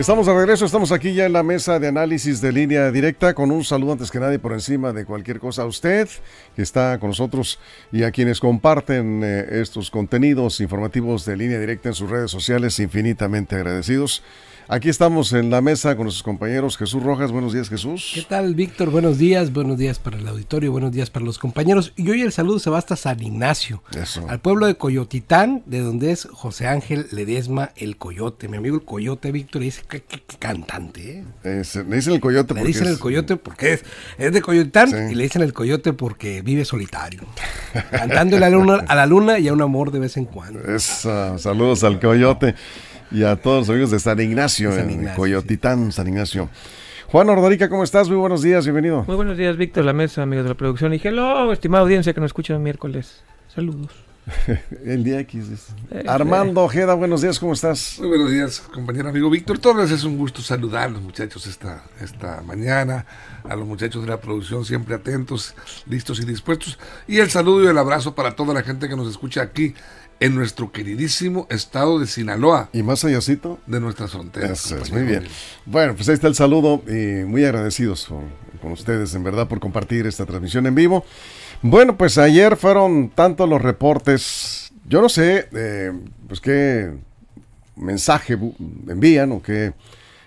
Estamos de regreso, estamos aquí ya en la mesa de análisis de línea directa con un saludo antes que nadie por encima de cualquier cosa a usted que está con nosotros y a quienes comparten eh, estos contenidos informativos de línea directa en sus redes sociales, infinitamente agradecidos. Aquí estamos en la mesa con nuestros compañeros. Jesús Rojas, buenos días Jesús. ¿Qué tal Víctor? Buenos días, buenos días para el auditorio, buenos días para los compañeros. Y hoy el saludo se va hasta San Ignacio, Eso. al pueblo de Coyotitán, de donde es José Ángel Ledesma el Coyote. Mi amigo el Coyote, Víctor, dice que, que- que cantante, ¿eh? Es- le dicen el coyote Le porque dicen es- el Coyote porque es, es de Coyotitán Sí. y le dicen el Coyote porque vive solitario. Cantándole a la, luna, a la luna y a un amor de vez en cuando. Es, ah, saludos al coyote y a todos los amigos de San Ignacio, San en Ignacio, Coyotitán, San Ignacio. Juan Ordorica, ¿cómo estás? Muy buenos días, bienvenido. Muy buenos días, Víctor, la mesa, amigos de la producción. Y hello, estimada audiencia que nos escucha el miércoles. Saludos. El día X. dice. Eh, Armando Ojeda, buenos días, ¿cómo estás? Muy buenos días, compañero amigo Víctor Torres. Es un gusto saludar a los muchachos esta, esta mañana, a los muchachos de la producción siempre atentos, listos y dispuestos. Y el saludo y el abrazo para toda la gente que nos escucha aquí en nuestro queridísimo estado de Sinaloa, Y más allácito. de nuestras fronteras. Eso es, compañero. muy bien. Bueno, pues ahí está el saludo y muy agradecidos con, con ustedes, en verdad, por compartir esta transmisión en vivo. Bueno, pues ayer fueron tantos los reportes, yo no sé, eh, pues qué mensaje envían o qué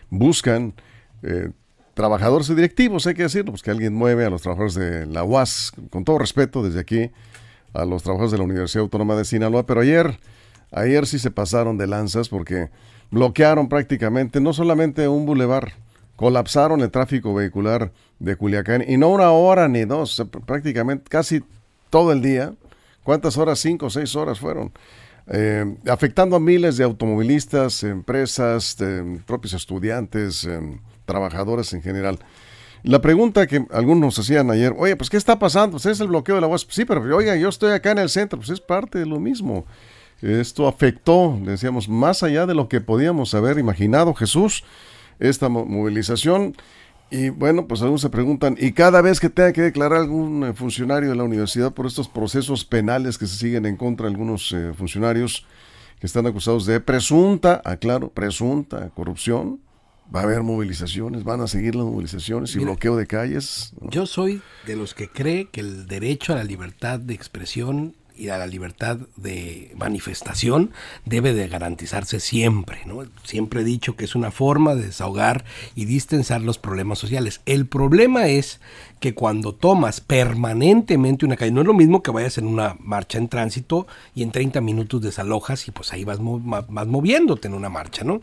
buscan eh, trabajadores y directivos, hay que decirlo, pues que alguien mueve a los trabajadores de la UAS, con todo respeto desde aquí, a los trabajadores de la Universidad Autónoma de Sinaloa, pero ayer, ayer sí se pasaron de lanzas porque bloquearon prácticamente no solamente un bulevar, colapsaron el tráfico vehicular de Culiacán y no una hora ni dos, pr- prácticamente casi todo el día. ¿Cuántas horas? Cinco o seis horas fueron. Eh, afectando a miles de automovilistas, empresas, de- propios estudiantes, trabajadores en general. La pregunta que algunos hacían ayer, oye, pues ¿qué está pasando? Pues es el bloqueo de la UAS. Sí, pero oiga, yo estoy acá en el centro, pues es parte de lo mismo. Esto afectó, decíamos, más allá de lo que podíamos haber imaginado, Jesús, esta mo- movilización. Y bueno, pues algunos se preguntan, ¿y cada vez que tenga que declarar algún eh, funcionario de la universidad por estos procesos penales que se siguen en contra de algunos eh, funcionarios que están acusados de presunta, aclaro, presunta corrupción? Va a haber movilizaciones, van a seguir las movilizaciones y Mira, bloqueo de calles. ¿no? Yo soy de los que cree que el derecho a la libertad de expresión y a la libertad de manifestación debe de garantizarse siempre, ¿no? Siempre he dicho que es una forma de desahogar y distensar los problemas sociales. El problema es que cuando tomas permanentemente una calle, no es lo mismo que vayas en una marcha en tránsito y en 30 minutos desalojas y pues ahí vas, mo- vas moviéndote en una marcha, ¿no?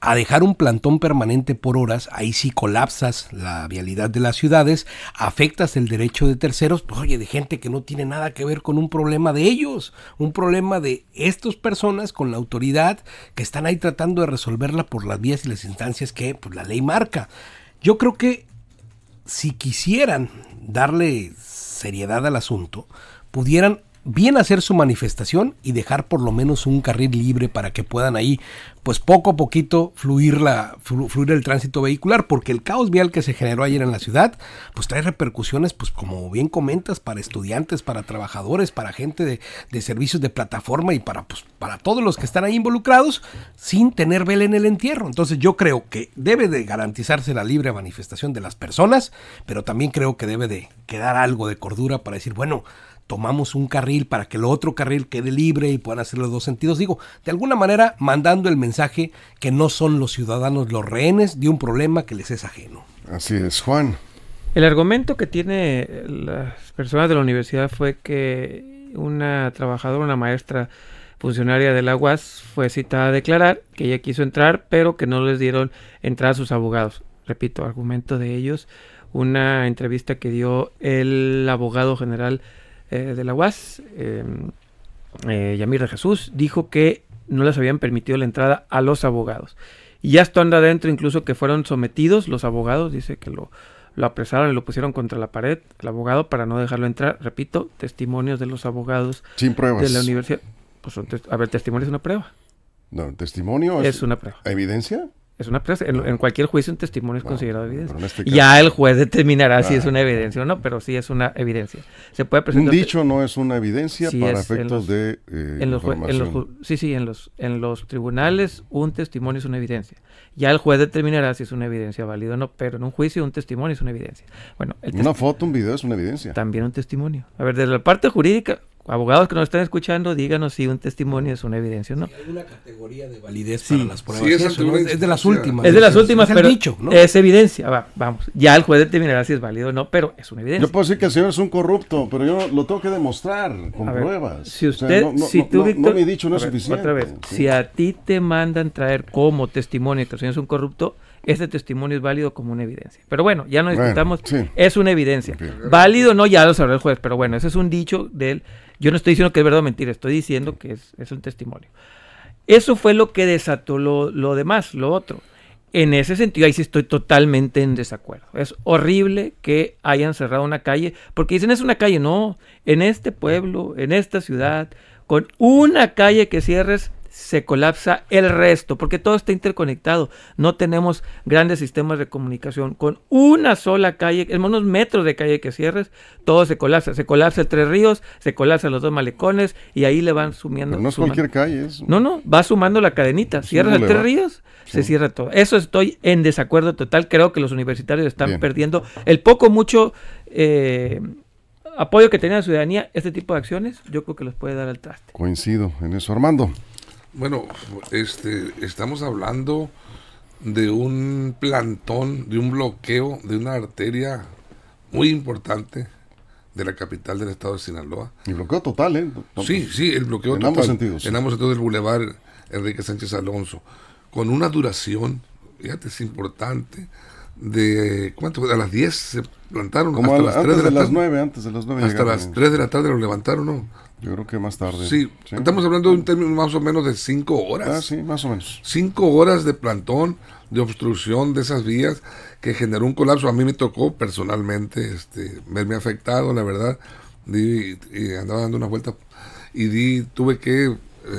A dejar un plantón permanente por horas, ahí sí colapsas la vialidad de las ciudades, afectas el derecho de terceros, pues, oye, de gente que no tiene nada que ver con un problema de ellos, un problema de estas personas con la autoridad que están ahí tratando de resolverla por las vías y las instancias que pues, la ley marca. Yo creo que si quisieran darle seriedad al asunto, pudieran bien hacer su manifestación y dejar por lo menos un carril libre para que puedan ahí, pues poco a poquito fluir, fluir el tránsito vehicular, porque el caos vial que se generó ayer en la ciudad, pues trae repercusiones, pues como bien comentas, para estudiantes, para trabajadores, para gente de, de servicios de plataforma y para, pues, para todos los que están ahí involucrados, sin tener vela en el entierro. Entonces yo creo que debe de garantizarse la libre manifestación de las personas, pero también creo que debe de quedar algo de cordura para decir, bueno, tomamos un carril para que el otro carril quede libre y puedan hacer los dos sentidos. Digo, de alguna manera mandando el mensaje que no son los ciudadanos los rehenes de un problema que les es ajeno. Así es, Juan. El argumento que tiene las personas de la universidad fue que una trabajadora, una maestra funcionaria de la UAS fue citada a declarar que ella quiso entrar, pero que no les dieron entrada a sus abogados. Repito, argumento de ellos, una entrevista que dio el abogado general eh, de la UAS, eh, eh, Yamir de Jesús, dijo que no les habían permitido la entrada a los abogados. Y ya esto anda adentro, incluso que fueron sometidos los abogados, dice que lo, lo apresaron y lo pusieron contra la pared, el abogado, para no dejarlo entrar. Repito, testimonios de los abogados Sin pruebas. de la universidad. Pues a ver, testimonio es una prueba. No, testimonio Es una prueba. ¿Evidencia? Es una prueba. En, en cualquier juicio un testimonio es considerado evidencia. Ya el juez determinará si es una evidencia o no, pero sí es una evidencia. Se puede Un presentar... dicho no es una evidencia Sí, para es en efectos los- de eh, en los, en sí, sí, en los, en los tribunales un testimonio es una evidencia. Ya el juez determinará si es una evidencia válida o no, pero en un juicio un testimonio es una evidencia. Bueno, el Una foto, un video es una evidencia. también un testimonio. A ver, desde la parte jurídica, abogados que nos están escuchando, díganos si un testimonio es una evidencia o no. Hay una categoría de validez Sí. para las pruebas. Sí, es de las últimas. Es de las últimas, es el pero dicho, ¿no? es evidencia. Va, vamos. Ya el juez determinará si es válido o no, pero es una evidencia. Yo puedo decir que el señor es un corrupto, pero yo lo tengo que demostrar con A ver, pruebas. Si O sea, usted, no, no, si tú, no- Víctor, no mi dicho no a es ver, suficiente. Otra vez, sí. si a ti te mandan traer como testimonio que el señor es un corrupto, ese testimonio es válido como una evidencia. Pero bueno, ya no Bueno, discutamos, sí. es una evidencia. Válido o no, ya lo sabrá el juez, pero bueno, ese es un dicho de él. Yo no estoy diciendo que es verdad o mentira, estoy diciendo que es, es un testimonio. Eso fue lo que desató lo, lo demás, lo otro. En ese sentido, ahí sí estoy totalmente en desacuerdo. Es horrible que hayan cerrado una calle, porque dicen es una calle, no, en este pueblo, en esta ciudad, con una calle que cierres, se colapsa el resto, porque todo está interconectado. No tenemos grandes sistemas de comunicación. Con una sola calle, en unos metros de calle que cierres, todo se colapsa. Se colapsa el Tres Ríos, se colapsan los dos malecones y ahí le van sumiendo. Pero no es sumando. cualquier calle, es No, no, va sumando la cadenita. Cierras el Tres. Ríos, se cierra todo. Eso estoy en desacuerdo total. Creo que los universitarios están Bien. perdiendo el poco, mucho eh, apoyo que tenía la ciudadanía. Este tipo de acciones, yo creo que los puede dar al traste. coincido en eso. Armando, Bueno, este, estamos hablando de un plantón, de un bloqueo de una arteria muy importante de la capital del estado de Sinaloa. y bloqueo total, ¿eh? Sí, pues, sí, el bloqueo en total. ambos sentidos. En ambos sentidos del bulevar Enrique Sánchez Alonso. Con una duración, fíjate, es importante, de, ¿cuánto? A las 10 se plantaron, Como hasta la- las 3 antes de de la las tarde. 9, antes de las 9. Hasta las 3 de la tarde lo levantaron, ¿no? Yo creo que más tarde. Sí, estamos hablando de un término más o menos de 5 horas. Ah, sí, más o menos. cinco horas de plantón, de obstrucción de esas vías que generó un colapso. A mí me tocó personalmente este, verme afectado, la verdad. Di- y andaba dando una vuelta y di, tuve que eh,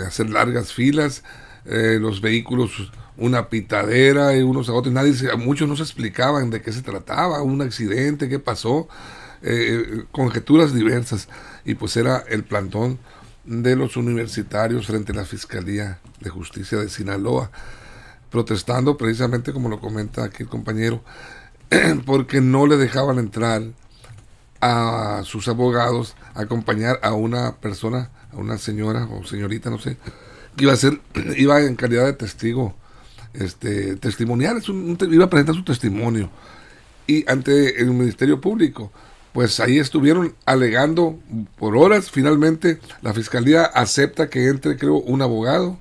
hacer largas filas, eh, los vehículos, una pitadera y unos a otros. Nadie, muchos no se explicaban de qué se trataba, un accidente, qué pasó, eh, conjeturas diversas. Y pues era el plantón de los universitarios frente a la Fiscalía de Justicia de Sinaloa, protestando precisamente como lo comenta aquí el compañero, porque no le dejaban entrar a sus abogados a acompañar a una persona, a una señora o señorita, no sé, que iba a ser, iba en calidad de testigo, este, testimonial, es un- iba a presentar su testimonio y ante el Ministerio Público. Pues ahí estuvieron alegando por horas. Finalmente la fiscalía acepta que entre, creo, un abogado.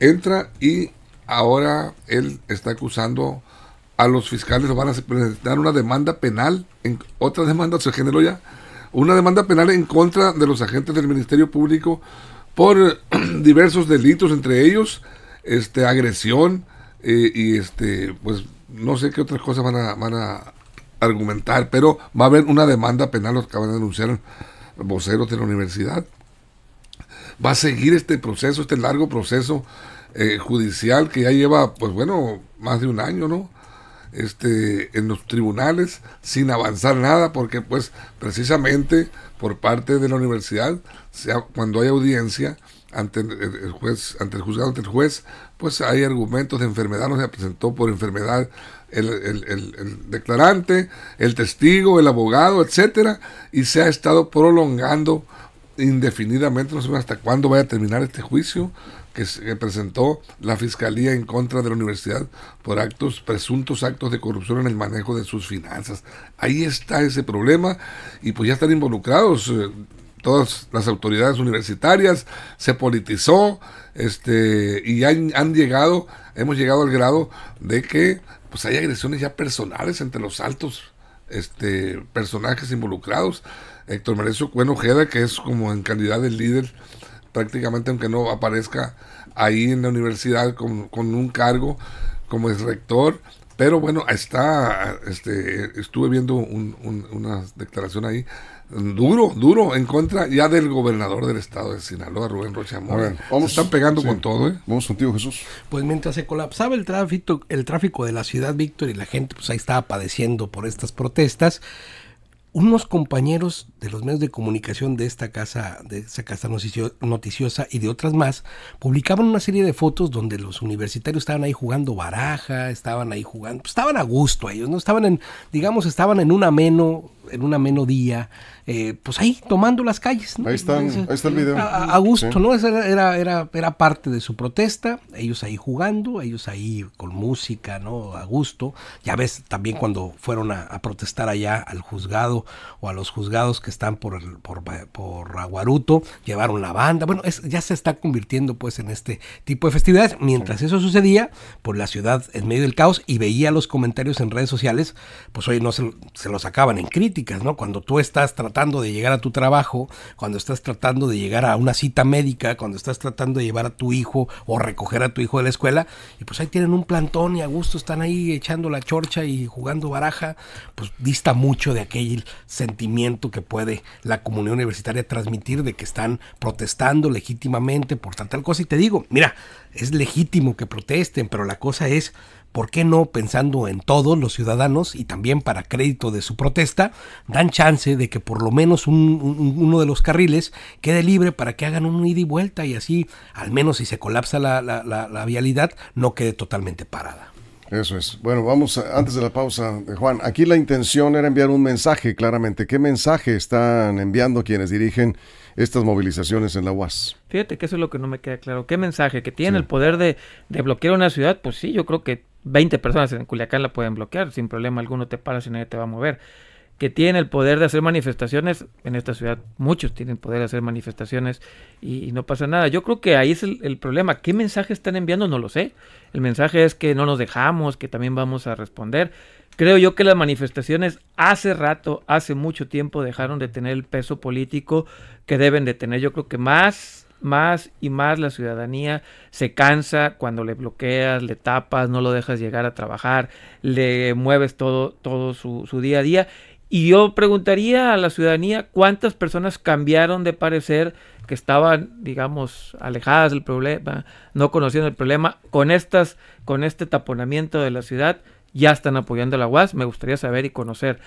Entra y ahora él está acusando a los fiscales, van a presentar una demanda penal, en, otra demanda se generó ya, una demanda penal en contra de los agentes del Ministerio Público por diversos delitos, entre ellos este agresión eh, y este pues no sé qué otras cosas van a, van a argumentar, pero va a haber una demanda penal, lo acaban de anunciar voceros de la universidad. Va a seguir este proceso, este largo proceso eh, judicial que ya lleva, pues bueno, más de un año, ¿no? Este, en los tribunales sin avanzar nada, porque pues precisamente por parte de la universidad, sea, cuando hay audiencia ante el, juez, ante el juzgado, ante el juez, pues hay argumentos de enfermedad, no se presentó por enfermedad el, el- el- declarante, el testigo, el abogado, etcétera, y se ha estado prolongando indefinidamente, no sé hasta cuándo vaya a terminar este juicio que, se- presentó la fiscalía en contra de la universidad por actos, presuntos actos de corrupción en el manejo de sus finanzas. Ahí está ese problema y pues ya están involucrados eh, todas las autoridades universitarias, se politizó, este, y han llegado, hemos llegado al grado de que pues hay agresiones ya personales entre los altos este, personajes involucrados. Héctor Merecio Cuen Ojeda, que es como en calidad de líder prácticamente aunque no aparezca ahí en la universidad con, un cargo como es rector, pero bueno, está, este, estuve viendo una declaración ahí duro, duro, en contra ya del gobernador del estado de Sinaloa, Rubén Rocha Se están pegando con todo, ¿eh? Vamos contigo, Jesús. Pues mientras se colapsaba el tráfico, el tráfico de la ciudad, Víctor, y la gente pues ahí estaba padeciendo por estas protestas, unos compañeros de los medios de comunicación de esta casa, de esa casa noticiosa y de otras más, publicaban una serie de fotos donde los universitarios estaban ahí jugando baraja, estaban ahí jugando, pues, estaban a gusto ellos, no estaban en, digamos, estaban en un ameno, en un ameno día, eh, pues ahí tomando las calles. Ahí, están, ahí está el video. A, gusto, ¿no? Esa era, era, era parte de su protesta, ellos ahí jugando, ellos ahí con música, ¿no? A gusto. Ya ves también cuando fueron a, protestar allá al juzgado o a los juzgados que están por, el, por, por Aguaruto, llevaron la banda. Bueno, es, ya se está convirtiendo pues en este tipo de festividades. Mientras eso sucedía, por la ciudad en medio del caos y veía los comentarios en redes sociales, pues hoy no se, se los sacaban en ¿no? Cuando tú estás tratando tratando de llegar a tu trabajo, cuando estás tratando de llegar a una cita médica, cuando estás tratando de llevar a tu hijo o recoger a tu hijo de la escuela, y pues ahí tienen un plantón y a gusto están ahí echando la chorcha y jugando baraja, pues dista mucho de aquel sentimiento que puede la comunidad universitaria transmitir de que están protestando legítimamente por tal tal cosa. Y te digo, mira, es legítimo que protesten, pero la cosa es ¿por qué no, pensando en todos los ciudadanos y también para crédito de su protesta, dan chance de que por lo menos uno de los carriles quede libre para que hagan un ida y vuelta y así, al menos si se colapsa la, vialidad, no quede totalmente parada? Eso es. Bueno, vamos antes de la pausa, eh, Juan. Aquí la intención era enviar un mensaje, claramente. ¿Qué mensaje están enviando quienes dirigen estas movilizaciones en la UAS? Fíjate que eso es lo que no me queda claro. ¿Qué mensaje? ¿Que tienen el poder de, de, bloquear una ciudad? Pues sí, yo creo que 20 personas en Culiacán la pueden bloquear, sin problema alguno te paras y nadie te va a mover. Que tienen el poder de hacer manifestaciones, en esta ciudad muchos tienen poder de hacer manifestaciones y, no pasa nada. Yo creo que ahí es el, problema. ¿Qué mensaje están enviando? No lo sé. El mensaje es que no nos dejamos, que también vamos a responder. Creo yo que las manifestaciones hace rato, hace mucho tiempo dejaron de tener el peso político que deben de tener. Yo creo que más más y más la ciudadanía se cansa cuando le bloqueas, le tapas, no lo dejas llegar a trabajar, le mueves todo, todo su, día a día. Y yo preguntaría a la ciudadanía cuántas personas cambiaron de parecer que estaban, digamos, alejadas del problema, no conociendo el problema, con estas, con este taponamiento de la ciudad, ya están apoyando a la UAS. Me gustaría saber y conocer.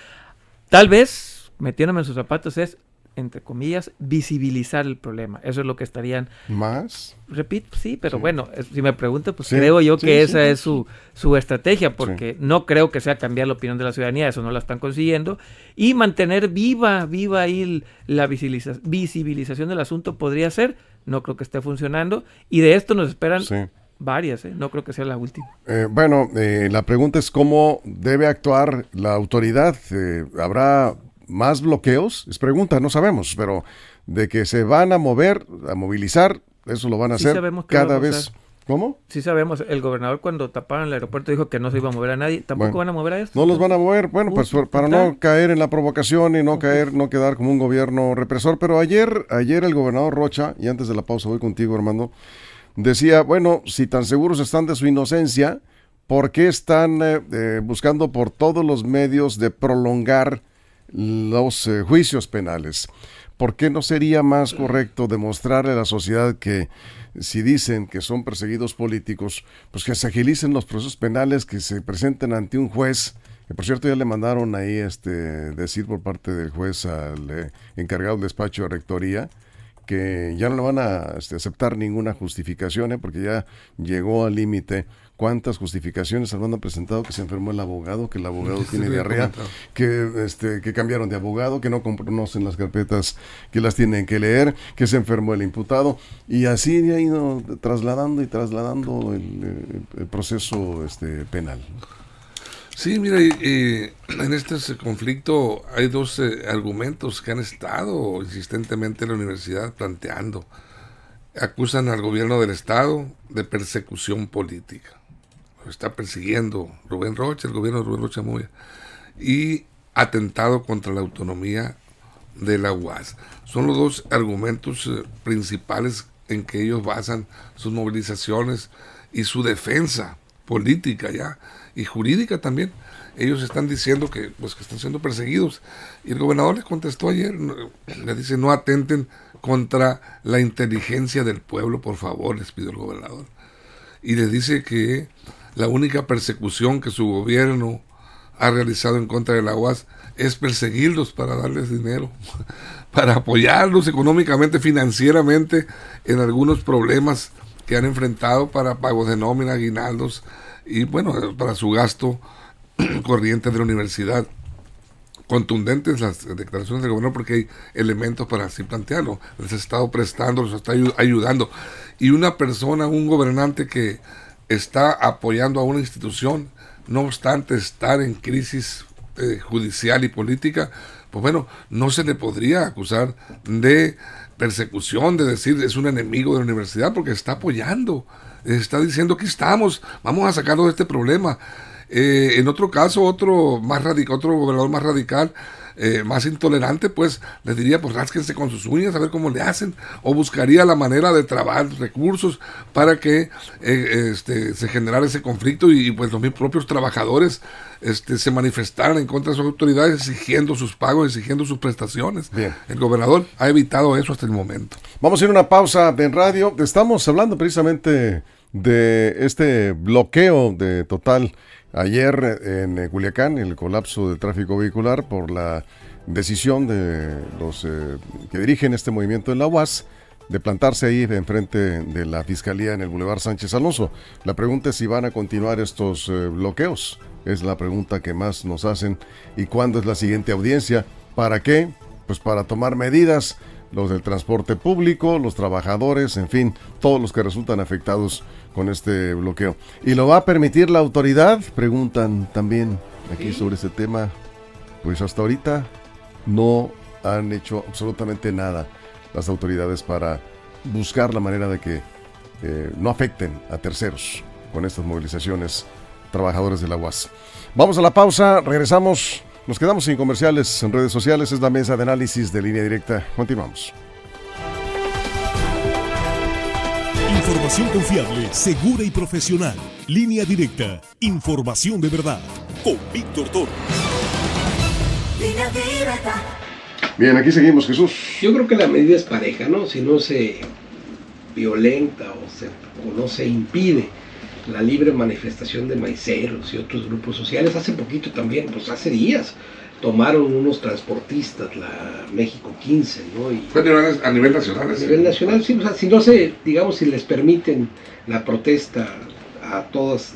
Tal vez, metiéndome en sus zapatos, es entre comillas, visibilizar el problema. Eso es lo que estarían... ¿Más? Repito, sí, pero bueno, si me pregunta, pues creo yo que esa es su, su estrategia, porque no creo que sea cambiar la opinión de la ciudadanía, eso no la están consiguiendo, y mantener viva, viva ahí la visibilización del asunto podría ser, no creo que esté funcionando, y de esto nos esperan... Varias, ¿eh? no creo que sea la última. Eh, bueno, eh, la pregunta es cómo debe actuar la autoridad. ¿Habrá más bloqueos? Es pregunta, no sabemos, pero de que se van a mover, a movilizar, eso lo van a hacer cada vez. ¿Cómo? Sí sabemos, el gobernador cuando taparon el aeropuerto dijo que no se iba a mover a nadie, tampoco van a mover a esto. No los van a mover, bueno, pues para no caer en la provocación y no caer, no quedar como un gobierno represor, pero ayer, ayer el gobernador Rocha, y antes de la pausa voy contigo Armando, decía, bueno, si tan seguros están de su inocencia, ¿por qué están eh, eh, buscando por todos los medios de prolongar los eh, juicios penales. ¿Por qué no sería más correcto demostrarle a la sociedad que si dicen que son perseguidos políticos, pues que se agilicen los procesos penales, que se presenten ante un juez? Que por cierto ya le mandaron ahí este decir por parte del juez al eh, encargado del despacho de rectoría que ya no le van a este, aceptar ninguna justificación, ¿eh? porque ya llegó al límite cuántas justificaciones han presentado que se enfermó el abogado, que el abogado tiene diarrea, que, este, que cambiaron de abogado, que no conocen las carpetas que las tienen que leer, que se enfermó el imputado, y así ha ido trasladando y trasladando el, proceso este, penal. Sí, mira, en este conflicto hay dos eh, argumentos que han estado insistentemente en la universidad planteando. Acusan al gobierno del Estado de persecución política está persiguiendo Rubén Rocha, el gobierno de Rubén Rocha Moya, y atentado contra la autonomía de la UAS. Son los dos argumentos eh, principales en que ellos basan sus movilizaciones y su defensa política ya y jurídica también. Ellos están diciendo que, pues, que están siendo perseguidos. Y el gobernador les contestó ayer, le dice, no atenten contra la inteligencia del pueblo, por favor, les pido el gobernador. Y les dice que la única persecución que su gobierno ha realizado en contra de la UAS es perseguirlos para darles dinero, para apoyarlos económicamente, financieramente en algunos problemas que han enfrentado para pagos de nómina, aguinaldos y bueno, para su gasto corriente de la universidad. Contundentes las declaraciones del gobierno porque hay elementos para así plantearlo. Les ha estado prestando, les está ayudando. Y una persona, un gobernante que está apoyando a una institución, no obstante estar en crisis eh, judicial y política, pues bueno, no se le podría acusar de persecución, de decir es un enemigo de la universidad, porque está apoyando, está diciendo que estamos, vamos a sacarlo de este problema. Eh, en otro caso, otro más radical, otro gobernador más radical, eh, más intolerante, pues les diría, pues rásquense con sus uñas a ver cómo le hacen, o buscaría la manera de trabar recursos para que eh, este, se generara ese conflicto y, pues los propios trabajadores este, se manifestaran en contra de sus autoridades exigiendo sus pagos, exigiendo sus prestaciones. Bien. El gobernador ha evitado eso hasta el momento. Vamos a ir a una pausa en radio. Estamos hablando precisamente de este bloqueo de total ayer en Culiacán, el colapso del tráfico vehicular por la decisión de los eh, que dirigen este movimiento en la UAS de plantarse ahí enfrente de la Fiscalía en el Boulevard Sánchez Alonso. La pregunta es si van a continuar estos eh, bloqueos. Es la pregunta que más nos hacen. ¿Y cuándo es la siguiente audiencia? ¿Para qué? Pues para tomar medidas los del transporte público, los trabajadores, en fin, todos los que resultan afectados con este bloqueo. ¿Y lo va a permitir la autoridad? Preguntan también aquí sobre este tema. Pues hasta ahorita no han hecho absolutamente nada las autoridades para buscar la manera de que eh, no afecten a terceros con estas movilizaciones trabajadores de la UAS. Vamos a la pausa, regresamos, nos quedamos sin comerciales en redes sociales, es la mesa de análisis de línea directa. Continuamos. Información confiable, segura y profesional. Línea directa. Información de verdad. Con Víctor Toro. Bien, aquí seguimos, Jesús. Yo creo que la medida es pareja, ¿no? Si no se violenta o, se, o no se impide la libre manifestación de maiceros y otros grupos sociales. Hace poquito también, pues hace días, tomaron unos transportistas, la México 15, ¿no? Y Fue a nivel nacional. A nivel nacional, sí, o sea, si no se, digamos, si les permiten la protesta a todos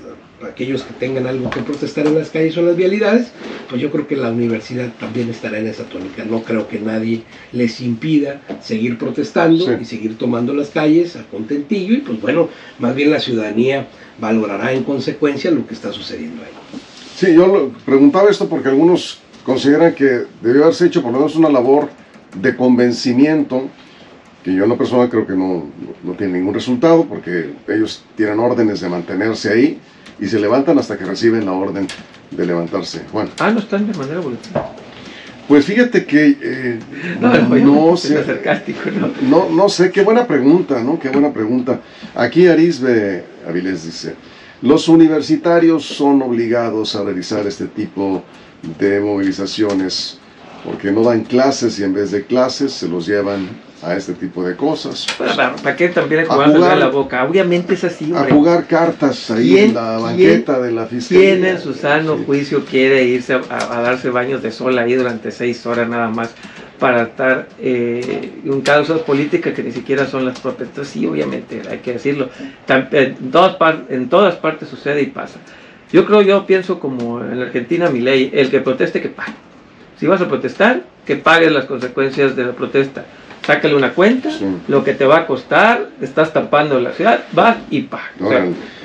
aquellos que tengan algo que protestar en las calles o en las vialidades, pues yo creo que la universidad también estará en esa tónica. No creo que nadie les impida seguir protestando y seguir tomando las calles a contentillo y pues bueno, más bien la ciudadanía valorará en consecuencia lo que está sucediendo ahí. Sí, yo preguntaba esto porque algunos consideran que debió haberse hecho por lo menos una labor de convencimiento, que yo en lo personal creo que no, no, tiene ningún resultado, porque ellos tienen órdenes de mantenerse ahí y se levantan hasta que reciben la orden de levantarse. Juan. Ah, no están de manera voluntaria. Pues fíjate que eh, no, sé, ¿no? ¿no? sé, qué buena pregunta, ¿no? Qué buena pregunta. Aquí Arisbe Avilés dice, los universitarios son obligados a realizar este tipo de movilizaciones porque no dan clases y en vez de clases se los llevan a este tipo de cosas. ¿Para qué también jugar la boca? Obviamente es así. A jugar cartas ahí en la banqueta de la fiscalía. ¿Quién en su sano juicio quiere irse a, darse baños de sol ahí durante seis horas nada más para estar eh, en causas políticas que ni siquiera son las propias? Entonces sí, obviamente, hay que decirlo. En todas, en todas partes sucede y pasa. Yo creo, yo pienso como en la Argentina, mi ley, el que proteste que pague. Si vas a protestar, que pagues las consecuencias de la protesta. Sácale una cuenta, lo que te va a costar, estás tapando la ciudad, vas y paga.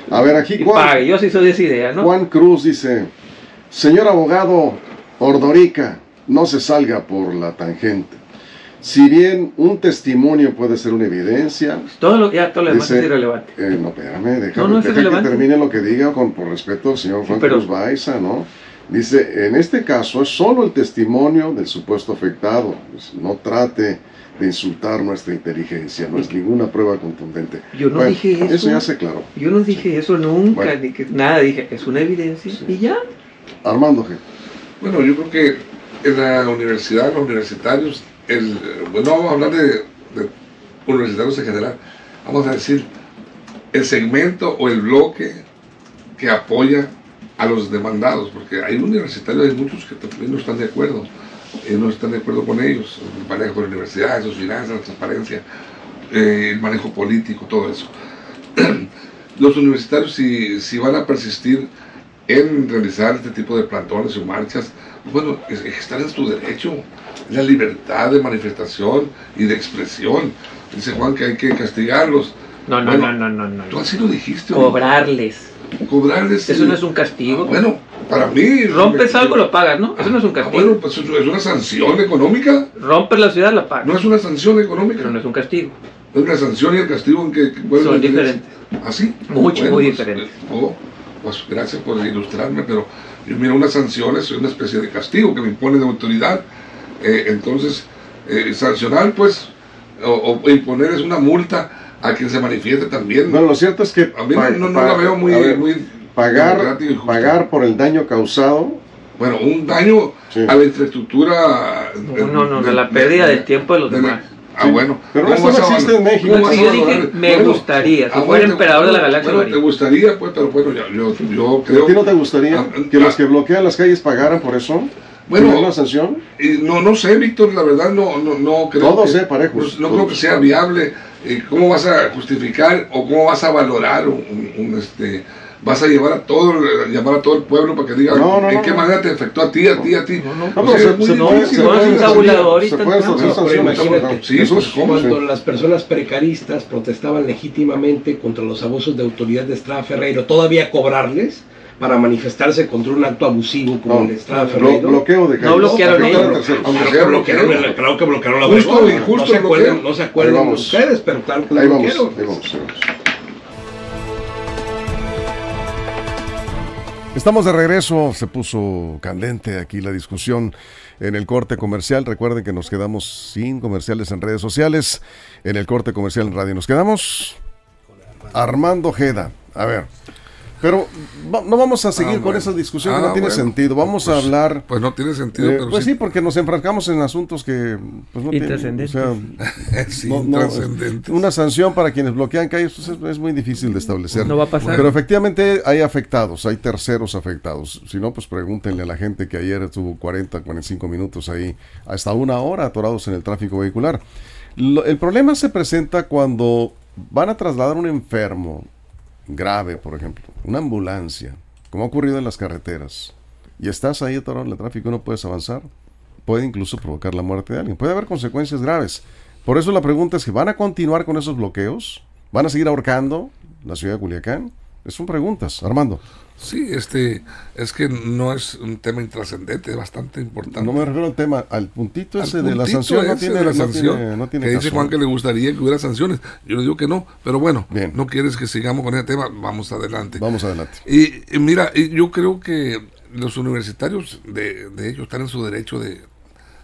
a ver, aquí Juan, Yo sí soy de esa idea, ¿no? Juan Cruz dice, señor abogado Ordorica, no se salga por la tangente. Si bien un testimonio puede ser una evidencia. Todo lo, ya todo lo demás es irrelevante. Eh, no, espérame, déjame, que termine lo que diga con, por respeto al señor Juan Cruz Baiza, ¿no? Dice, en este caso es solo el testimonio del supuesto afectado. no trate de insultar nuestra inteligencia, no es ninguna prueba contundente. Yo no dije eso. Eso ya se claro. Yo no dije eso nunca, ni que nada, dije, es una evidencia y ya. Armando, G. Bueno, yo creo que en la universidad, los universitarios, bueno, vamos a hablar de, de universitarios en general, vamos a decir, el segmento o el bloque que apoya a los demandados, porque hay universitarios, hay muchos que también no están de acuerdo, eh, no están de acuerdo con ellos, el manejo de la universidad, sus finanzas, la transparencia, eh, el manejo político, todo eso. los universitarios, si, si van a persistir en realizar este tipo de plantones o marchas, bueno, es, están en su derecho, la libertad de manifestación y de expresión. Dice Juan que hay que castigarlos. No, no, no, no, no, no. Tú así lo dijiste. Cobrarles. Cobrarles. Eso no es un castigo. Bueno, para mí. Rompes algo, lo pagas, ¿no? Eso no es un castigo. bueno, pues es una sanción económica. Rompes la ciudad, la pagas. No es una sanción económica. Pero no es un castigo. Es una sanción y el castigo en que. Son diferentes. ¿Ah, sí? Mucho, muy diferentes. Oh, pues gracias por ilustrarme, pero yo miro una sanción es una especie de castigo que me impone de autoridad. Eh, entonces, eh, sancionar, pues, o, o, imponer es una multa a quien se manifieste también. Bueno, lo cierto es que a mí no, no, la veo muy, ver, muy pagar, pagar por el daño causado. Bueno, un daño sí. a la infraestructura. No, no, no, de la pérdida de, de tiempo de los de demás. Ah, bueno. Pero esto no existe en México. No, yo dije, me bueno, gustaría, si ah, fuera bueno, emperador de la galaxia. Bueno, te gustaría, pues, pero bueno, yo, yo, yo creo... ¿A ti no te gustaría ah, que los que bloquean las calles pagaran por eso? Bueno, una sanción? No, no sé, Víctor, la verdad no, no, no creo Todo que, sé, parejos. No, no creo que sea viable. ¿Cómo vas a justificar o cómo vas a valorar un, un este vas a llevar a todo llamar a todo el pueblo para que diga no, no, en no, qué manera te afectó a ti, a ti, a ti. No, no, no, se, se, puede, se puede, un tabulador se puede imagínate, sí, pues, cuando las personas precaristas protestaban legítimamente contra los abusos de autoridad de Estrada Ferreiro, todavía cobrarles para manifestarse contra un acto abusivo como no, el Estrada Ferreiro. bloqueo de No bloquearon ellos. Claro que bloquearon la justo, justo no, se acuerdan, no se acuerdan ustedes, pero claro que ahí la vamos, bloquearon. ahí vamos, ahí vamos. Estamos de regreso, se puso candente aquí la discusión en el corte comercial. Recuerden que nos quedamos sin comerciales en redes sociales. En el corte comercial en radio nos quedamos. Armando Jeda. A ver. Pero no vamos a seguir Ah, con bueno. esa discusión, que Ah, no tiene bueno. sentido. Vamos a Pues- hablar. Pues no tiene sentido, eh, pero pues sí, sí, porque nos enfrascamos en asuntos que pues, no tienen. O Intrascendentes. sea, sí, no- no, trascendentes. una sanción para quienes bloquean calles pues, es, es muy difícil de establecer. No va a pasar. Pero efectivamente hay afectados, hay terceros afectados. Si no, pues pregúntenle a la gente que ayer estuvo 40, 45 minutos ahí, hasta una hora atorados en el tráfico vehicular. Lo- el problema se presenta cuando van a trasladar a un enfermo grave, por ejemplo, una ambulancia, como ha ocurrido en las carreteras, y estás ahí atorado en el tráfico y no puedes avanzar, puede incluso provocar la muerte de alguien. Puede haber consecuencias graves. Por eso la pregunta es ¿van a continuar con esos bloqueos? ¿Van a seguir ahorcando la ciudad de Culiacán? Son preguntas, Armando. Sí, este, es que no es un tema intrascendente, es bastante importante. No me refiero al tema, al puntito Al ese de la sanción. No tiene, de la no sanción, tiene- no tiene que dice. Juan que le gustaría que hubiera sanciones. Yo le digo que no, pero bueno, Bien. no quieres que sigamos con ese tema, vamos adelante. Vamos adelante. Y, y mira, y yo creo que los universitarios, de, de ellos, están en su derecho de,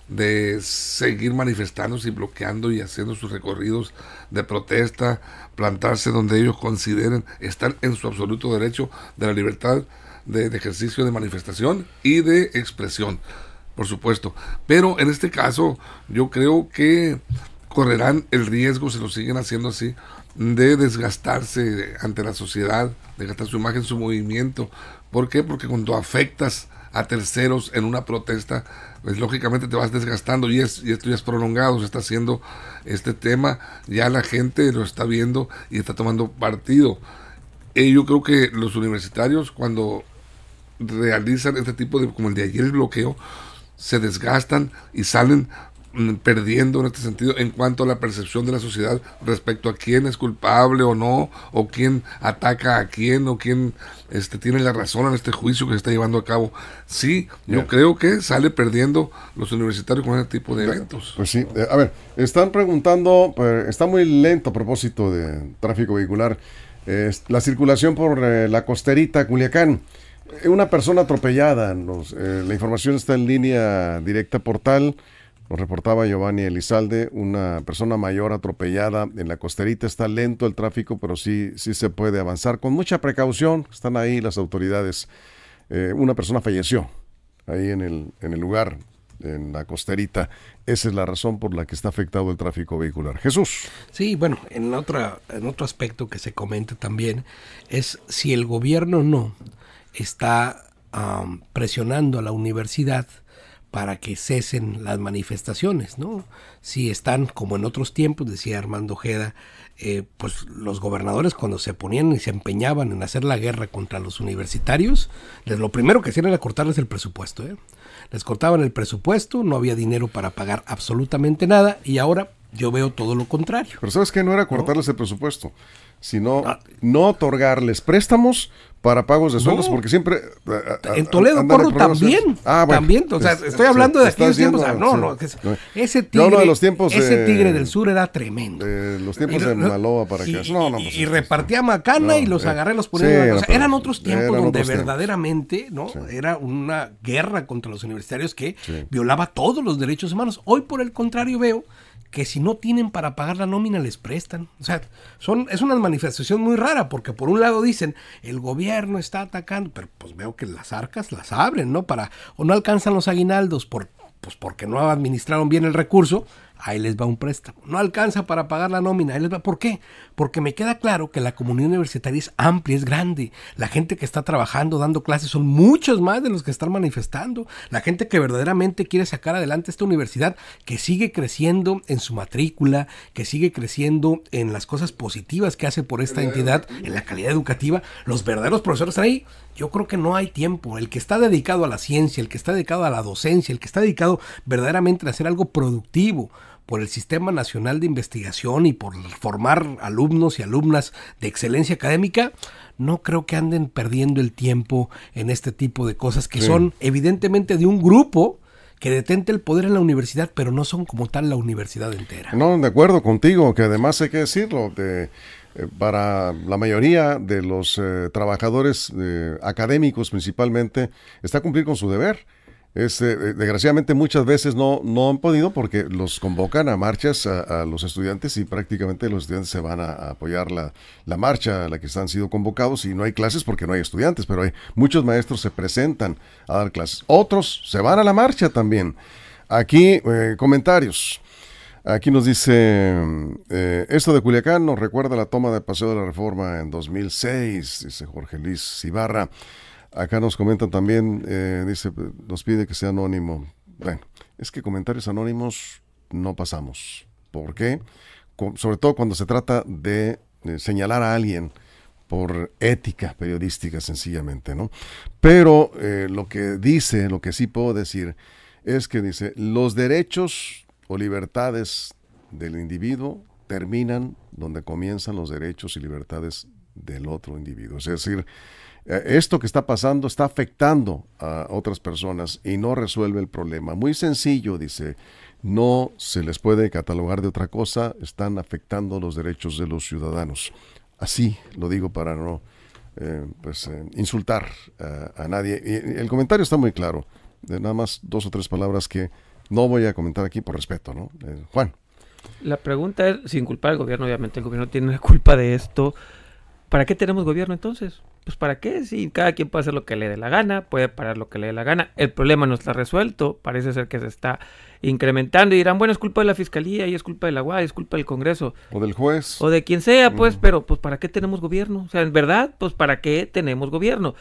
de seguir manifestándose y bloqueando y haciendo sus recorridos de protesta, plantarse donde ellos consideren estar en su absoluto derecho de la libertad de, ejercicio de manifestación y de expresión, por supuesto. Pero en este caso, yo creo que correrán el riesgo, si lo siguen haciendo así, de desgastarse ante la sociedad, de gastar su imagen, su movimiento. ¿Por qué? Porque cuando afectas a terceros en una protesta, pues lógicamente te vas desgastando y, es, y esto ya es prolongado, se está haciendo este tema, ya la gente lo está viendo y está tomando partido. Eh, yo creo que los universitarios cuando realizan este tipo de, como el de ayer el bloqueo, se desgastan y salen perdiendo en este sentido en cuanto a la percepción de la sociedad respecto a quién es culpable o no, o quién ataca a quién, o quién este, tiene la razón en este juicio que se está llevando a cabo. Sí, yo creo que sale perdiendo los universitarios con este tipo de eventos. Pues sí, eh, a ver, están preguntando, eh, está muy lento a propósito de tráfico vehicular, eh, la circulación por eh, la costerita Culiacán. Una persona atropellada, eh, la información está en línea directa portal, Nos reportaba Giovanni Elizalde, una persona mayor atropellada en la costerita. Está lento el tráfico, pero sí, sí se puede avanzar con mucha precaución. Están ahí las autoridades. Eh, una persona falleció ahí en el, en el lugar, en la costerita. Esa es la razón por la que está afectado el tráfico vehicular. Jesús. Sí, bueno, en, otra, en otro aspecto que se comenta también es si el gobierno no está presionando a la universidad para que cesen las manifestaciones, ¿no? Si están, como en otros tiempos, decía Armando Ojeda, eh, pues los gobernadores cuando se ponían y se empeñaban en hacer la guerra contra los universitarios, les, lo primero que hacían era cortarles el presupuesto, ¿eh? Les cortaban el presupuesto, no había dinero para pagar absolutamente nada y ahora yo veo todo lo contrario. Pero sabes que no era cortarles el presupuesto, sino ah. no otorgarles préstamos para pagos de sueldos, porque siempre... en Toledo corro también. Ah, también, o sea, estoy hablando de aquellos tiempos. no, no, ese tigre, de los tiempos, ese tigre del sur era tremendo. los tiempos de Maloa para que... No, no, pues, y, repartía macana y los eh, agarré, los ponía... o sea, eran otros tiempos donde verdaderamente, ¿no? Era una guerra contra los universitarios que violaba todos los derechos humanos. Hoy, por el contrario, veo que si no tienen para pagar la nómina les prestan. O sea, son, es una manifestación muy rara porque por un lado dicen el gobierno está atacando, pero pues veo que las arcas las abren, ¿no? Para, o no alcanzan los aguinaldos por, pues porque no administraron bien el recurso, ahí les va un préstamo. No alcanza para pagar la nómina, ahí les va. ¿Por qué? Porque me queda claro que la comunidad universitaria es amplia, es grande. La gente que está trabajando, dando clases, son muchos más de los que están manifestando. La gente que verdaderamente quiere sacar adelante esta universidad, que sigue creciendo en su matrícula, que sigue creciendo en las cosas positivas que hace por esta entidad, en la calidad educativa. Los verdaderos profesores están ahí. Yo creo que no hay tiempo. El que está dedicado a la ciencia, el que está dedicado a la docencia, el que está dedicado verdaderamente a hacer algo productivo, por el Sistema Nacional de Investigación y por formar alumnos y alumnas de excelencia académica, no creo que anden perdiendo el tiempo en este tipo de cosas que son evidentemente de un grupo que detente el poder en la universidad, pero no son como tal la universidad entera. No, de acuerdo contigo, que además hay que decirlo, de, eh, para la mayoría de los eh, trabajadores eh, académicos principalmente, está cumplir con su deber este, desgraciadamente muchas veces no, no han podido porque los convocan a marchas a, los estudiantes y prácticamente los estudiantes se van a, apoyar la, la, marcha a la que están sido convocados y no hay clases porque no hay estudiantes, pero hay muchos maestros se presentan a dar clases. Otros se van a la marcha también. Aquí eh, comentarios. Aquí nos dice, eh, esto de Culiacán nos recuerda la toma de Paseo de la Reforma en 2006, dice Jorge Luis Ibarra. Acá nos comentan también, eh, dice, nos pide que sea anónimo. Bueno, es que comentarios anónimos no pasamos. ¿Por qué? sobre todo cuando se trata de, señalar a alguien por ética periodística sencillamente, ¿no? Pero eh, lo que dice, lo que sí puedo decir, es que dice, los derechos o libertades del individuo terminan donde comienzan los derechos y libertades del otro individuo. Es decir, esto que está pasando está afectando a otras personas y no resuelve el problema. Muy sencillo, dice, no se les puede catalogar de otra cosa, están afectando los derechos de los ciudadanos. Así lo digo para no eh, pues, eh, insultar a nadie. Y el comentario está muy claro, de nada más dos o tres palabras que no voy a comentar aquí por respeto, ¿no? Juan. La pregunta es, sin culpar al gobierno, obviamente el gobierno tiene la culpa de esto. ¿Para qué tenemos gobierno entonces? Pues ¿para qué? Si cada quien puede hacer lo que le dé la gana, puede parar lo que le dé la gana, el problema no está resuelto, parece ser que se está incrementando y dirán, bueno, es culpa de la fiscalía y es culpa de la UAI, es culpa del Congreso. O del juez. O de quien sea, pues, pero pues ¿para qué tenemos gobierno? O sea, en verdad, pues ¿para qué tenemos gobierno?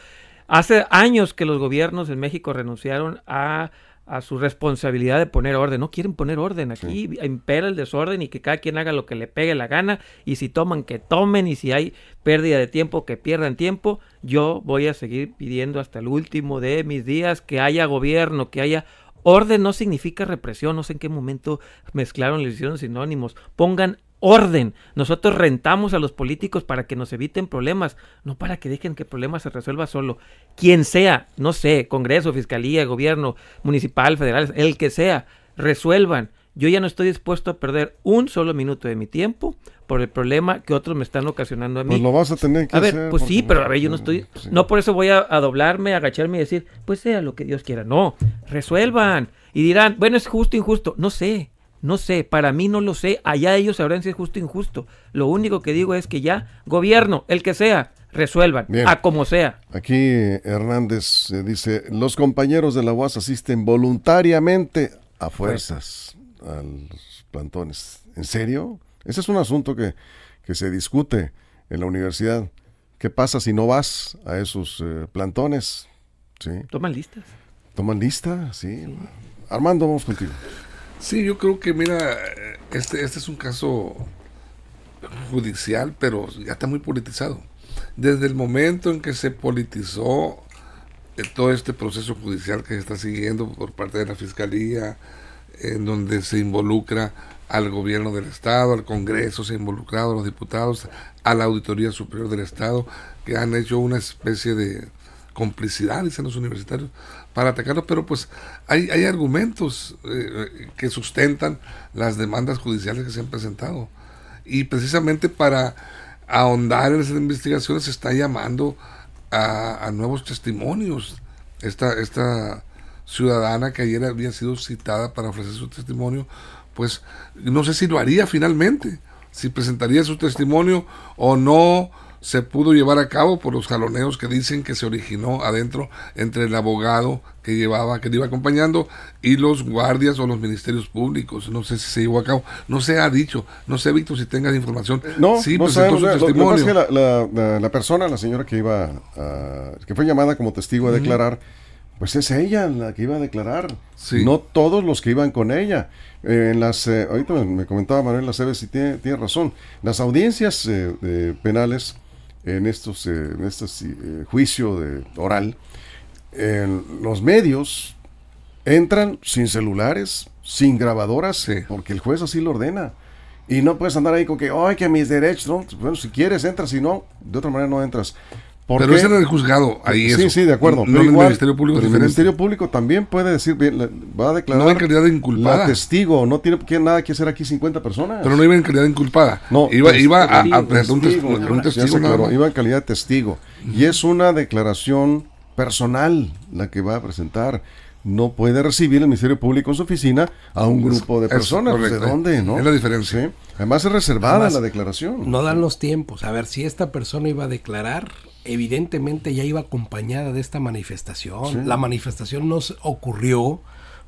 Hace años que los gobiernos en México renunciaron a a su responsabilidad de poner orden. No quieren poner orden. Aquí impera el desorden y que cada quien haga lo que le pegue la gana. Y si toman, que tomen. Y si hay pérdida de tiempo, que pierdan tiempo. Yo voy a seguir pidiendo hasta el último de mis días que haya gobierno, que haya orden. No significa represión. No sé en qué momento mezclaron, le hicieron sinónimos. Pongan orden. Nosotros rentamos a los políticos para que nos eviten problemas, no para que dejen que el problema se resuelva solo. Quien sea, no sé, Congreso, Fiscalía, Gobierno, Municipal, Federal, el que sea, resuelvan. Yo ya no estoy dispuesto a perder un solo minuto de mi tiempo por el problema que otros me están ocasionando a mí. Pues lo vas a tener que a ver, hacer, pues sí, pero a ver, yo no estoy, Sí. no por eso voy a, a doblarme, a agacharme y decir, pues sea lo que Dios quiera. No, resuelvan. Y dirán, bueno, es justo, injusto. No sé, no sé, para mí no lo sé. Allá ellos sabrán si es justo o injusto. Lo único que digo es que ya, gobierno, el que sea, resuelvan, Bien. a como sea. Aquí Hernández eh, dice, los compañeros de la UAS asisten voluntariamente a fuerzas a los plantones. ¿En serio? Ese es un asunto que, que se discute en la universidad. ¿Qué pasa si no vas a esos eh, plantones? ¿Sí? Toman listas. ¿Toman lista? Sí. Armando, vamos contigo. Sí, yo creo que, mira, este, este es un caso judicial, pero ya está muy politizado. Desde el momento en que se politizó eh, todo este proceso judicial que se está siguiendo por parte de la Fiscalía, en donde se involucra al gobierno del Estado, al Congreso, se ha involucrado a los diputados, a la Auditoría Superior del Estado, que han hecho una especie de complicidad, dicen los universitarios, para atacarlos, pero pues hay, hay argumentos eh, que sustentan las demandas judiciales que se han presentado. Y precisamente para ahondar en esas investigaciones se está llamando a, a nuevos testimonios. Esta, esta ciudadana que ayer había sido citada para ofrecer su testimonio, pues no sé si lo haría finalmente, si presentaría su testimonio o no se pudo llevar a cabo por los jaloneos que dicen que se originó adentro entre el abogado que llevaba, que le iba acompañando y los guardias o los ministerios públicos. No sé si se llevó a cabo, no se ha dicho, no sé Víctor si tengas información. No, sí no presentó sabemos. su Lo- Lo, que testimonio. que la, la- la- la persona, la señora que iba a- que fue llamada como testigo a declarar, pues es ella la que iba a declarar. Sí. No todos los que iban con ella. Eh, en las, eh, ahorita me- me comentaba Manuel Aceves y tiene, tiene razón. Las audiencias eh, eh, penales en estos, eh, en estos eh, juicio de oral, en los medios entran sin celulares, sin grabadoras, Sí. porque el juez así lo ordena. Y no puedes andar ahí con que, ay, que mis derechos, ¿no? Bueno, si quieres, entras, si no, de otra manera no entras. ¿Por Pero qué? es en el juzgado, ahí sí, eso. sí, de acuerdo. No pero el Ministerio Público pero el. Ministerio Público también puede decir, va a declarar No en calidad de inculpada. la testigo, no tiene que, nada que hacer aquí 50 personas. Pero no iba en calidad de inculpada. No, iba, testigo, iba a, presentar un Testigo, testigo. un testigo nada aclaró, más. iba en calidad de testigo. Y es una declaración personal la que va a presentar. No puede recibir el Ministerio Público en su oficina a un grupo de personas. Pues, ¿De dónde? ¿no? Es la diferencia. Sí. Además es reservada Además, la declaración. No dan los tiempos. A ver, si esta persona iba a declarar, evidentemente ya iba acompañada de esta manifestación. Sí. La manifestación no se ocurrió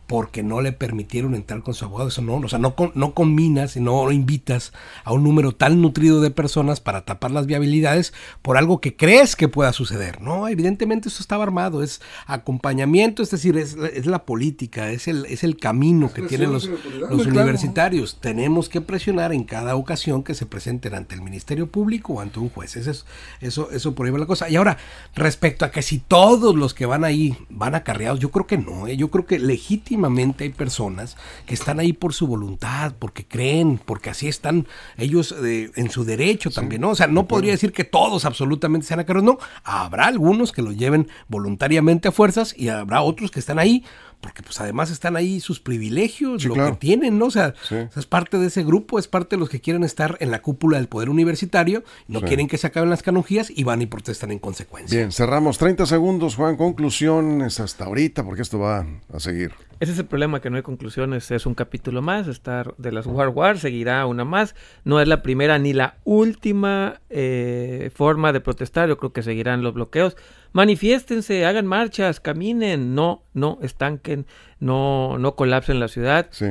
porque no le permitieron entrar con su abogado. Eso no, o sea, no, no combinas y no invitas a un número tan nutrido de personas para tapar las viabilidades por algo que crees que pueda suceder. No, evidentemente eso estaba armado. Es acompañamiento, es decir, es, la- es la política, es el, es el camino que tienen los, los claro. universitarios tenemos que presionar en cada ocasión que se presenten ante el Ministerio Público o ante un juez. Eso, es- eso, eso va la cosa. Y ahora, respecto a que si todos los que van ahí van acarreados, yo creo que no. ¿eh? Yo creo que legítimamente hay personas que están ahí por su voluntad, porque creen, porque así están ellos eh, en su derecho también. ¿no? O sea, no podría decir que todos absolutamente sean acarreados. No, habrá algunos que lo lleven voluntariamente a fuerzas y habrá otros que están ahí porque pues además están ahí sus privilegios, Sí, lo claro. que tienen, ¿no? O sea, Sí. es parte de ese grupo, es parte de los que quieren estar en la cúpula del poder universitario, no Sí. quieren que se acaben las canonjías y van y protestan en consecuencia. Bien, cerramos 30 segundos, Juan. Conclusiones hasta ahorita, porque esto va a seguir. Ese es el problema, que no hay conclusiones. Es un capítulo más. Estar de las War War seguirá una más. No es la primera ni la última eh, forma de protestar. Yo creo que seguirán los bloqueos. Manifiéstense, hagan marchas, caminen. No, no estanquen, no, no colapsen la ciudad. Sí.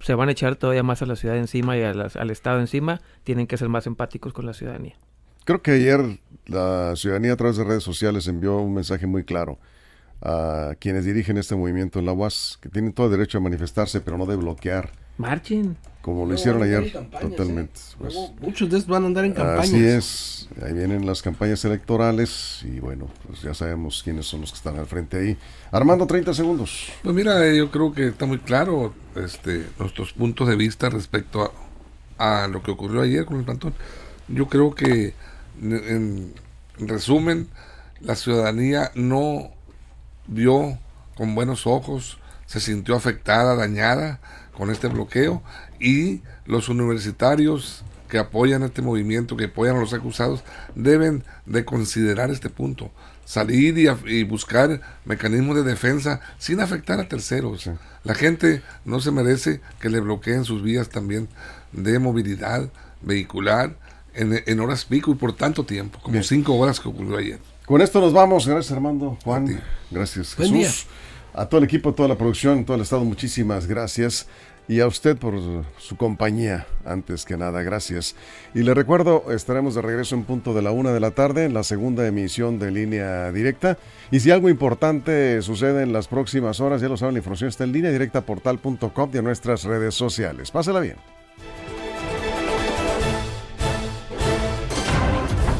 Se van a echar todavía más a la ciudad encima y las- al Estado encima. Tienen que ser más empáticos con la ciudadanía. Creo que ayer la ciudadanía a través de redes sociales envió un mensaje muy claro a quienes dirigen este movimiento en la UAS, que tienen todo el derecho a manifestarse, pero no de bloquear, Marchen. como lo hicieron ayer, campañas, totalmente. ¿eh? pues. Muchos de estos van a andar en campañas. Así es, ahí vienen las campañas electorales y bueno, pues ya sabemos quiénes son los que están al frente ahí. Armando, 30 segundos. Pues mira, eh, yo creo que está muy claro este, nuestros puntos de vista respecto a, a lo que ocurrió ayer con el plantón. Yo creo que, en, en resumen, la ciudadanía no vio con buenos ojos, se sintió afectada, dañada con este bloqueo y los universitarios que apoyan este movimiento, que apoyan a los acusados, deben de considerar este punto. Salir y, buscar mecanismos de defensa sin afectar a terceros. La gente no se merece que le bloqueen sus vías también de movilidad vehicular en, horas pico y por tanto tiempo, como cinco horas que ocurrió ayer. Con esto nos vamos. Gracias Armando, Juan. Gracias Jesús. A todo el equipo, toda la producción, todo el estado, muchísimas gracias y a usted por su compañía, antes que nada, gracias. Y le recuerdo, estaremos de regreso en punto de la una de la tarde en la segunda emisión de línea directa. Y si algo importante sucede en las próximas horas, ya lo saben, la información está en línea directa portal.com y en nuestras redes sociales. Pásela bien.